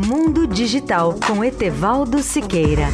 Mundo Digital com Etevaldo Siqueira.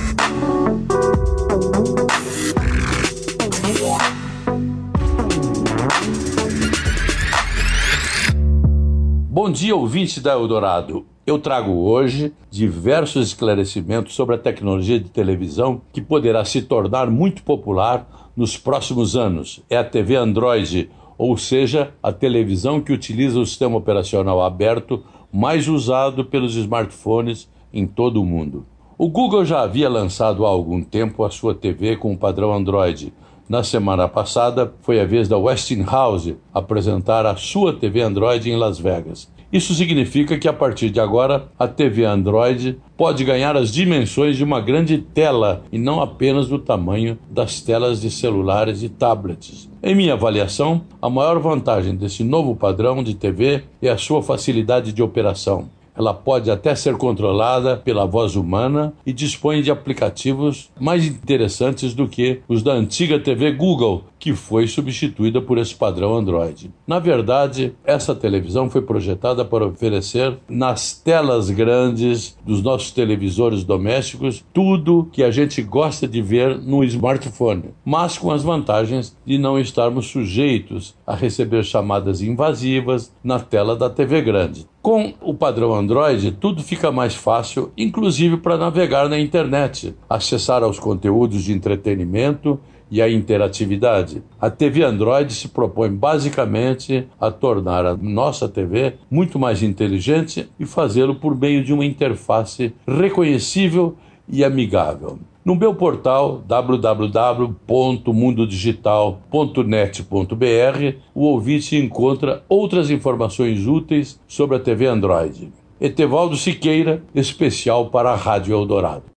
Bom dia, ouvinte da Eldorado. Eu trago hoje diversos esclarecimentos sobre a tecnologia de televisão que poderá se tornar muito popular nos próximos anos. É a TV Android, ou seja, a televisão que utiliza o sistema operacional aberto mais usado pelos smartphones em todo o mundo. O Google já havia lançado há algum tempo a sua TV com o padrão Android. Na semana passada, foi a vez da Westinghouse apresentar a sua TV Android em Las Vegas. Isso significa que a partir de agora a TV Android pode ganhar as dimensões de uma grande tela e não apenas do tamanho das telas de celulares e tablets. Em minha avaliação, a maior vantagem desse novo padrão de TV é a sua facilidade de operação. Ela pode até ser controlada pela voz humana e dispõe de aplicativos mais interessantes do que os da antiga TV Google, que foi substituída por esse padrão Android. Na verdade, essa televisão foi projetada para oferecer nas telas grandes dos nossos televisores domésticos tudo que a gente gosta de ver no smartphone, mas com as vantagens de não estarmos sujeitos a receber chamadas invasivas na tela da TV grande. Com o padrão Android, tudo fica mais fácil, inclusive para navegar na internet, acessar aos conteúdos de entretenimento e a interatividade. A TV Android se propõe basicamente a tornar a nossa TV muito mais inteligente e fazê-lo por meio de uma interface reconhecível e amigável. No meu portal www.mundodigital.net.br, o ouvinte encontra outras informações úteis sobre a TV Android. Etevaldo Siqueira, especial para a Rádio Eldorado.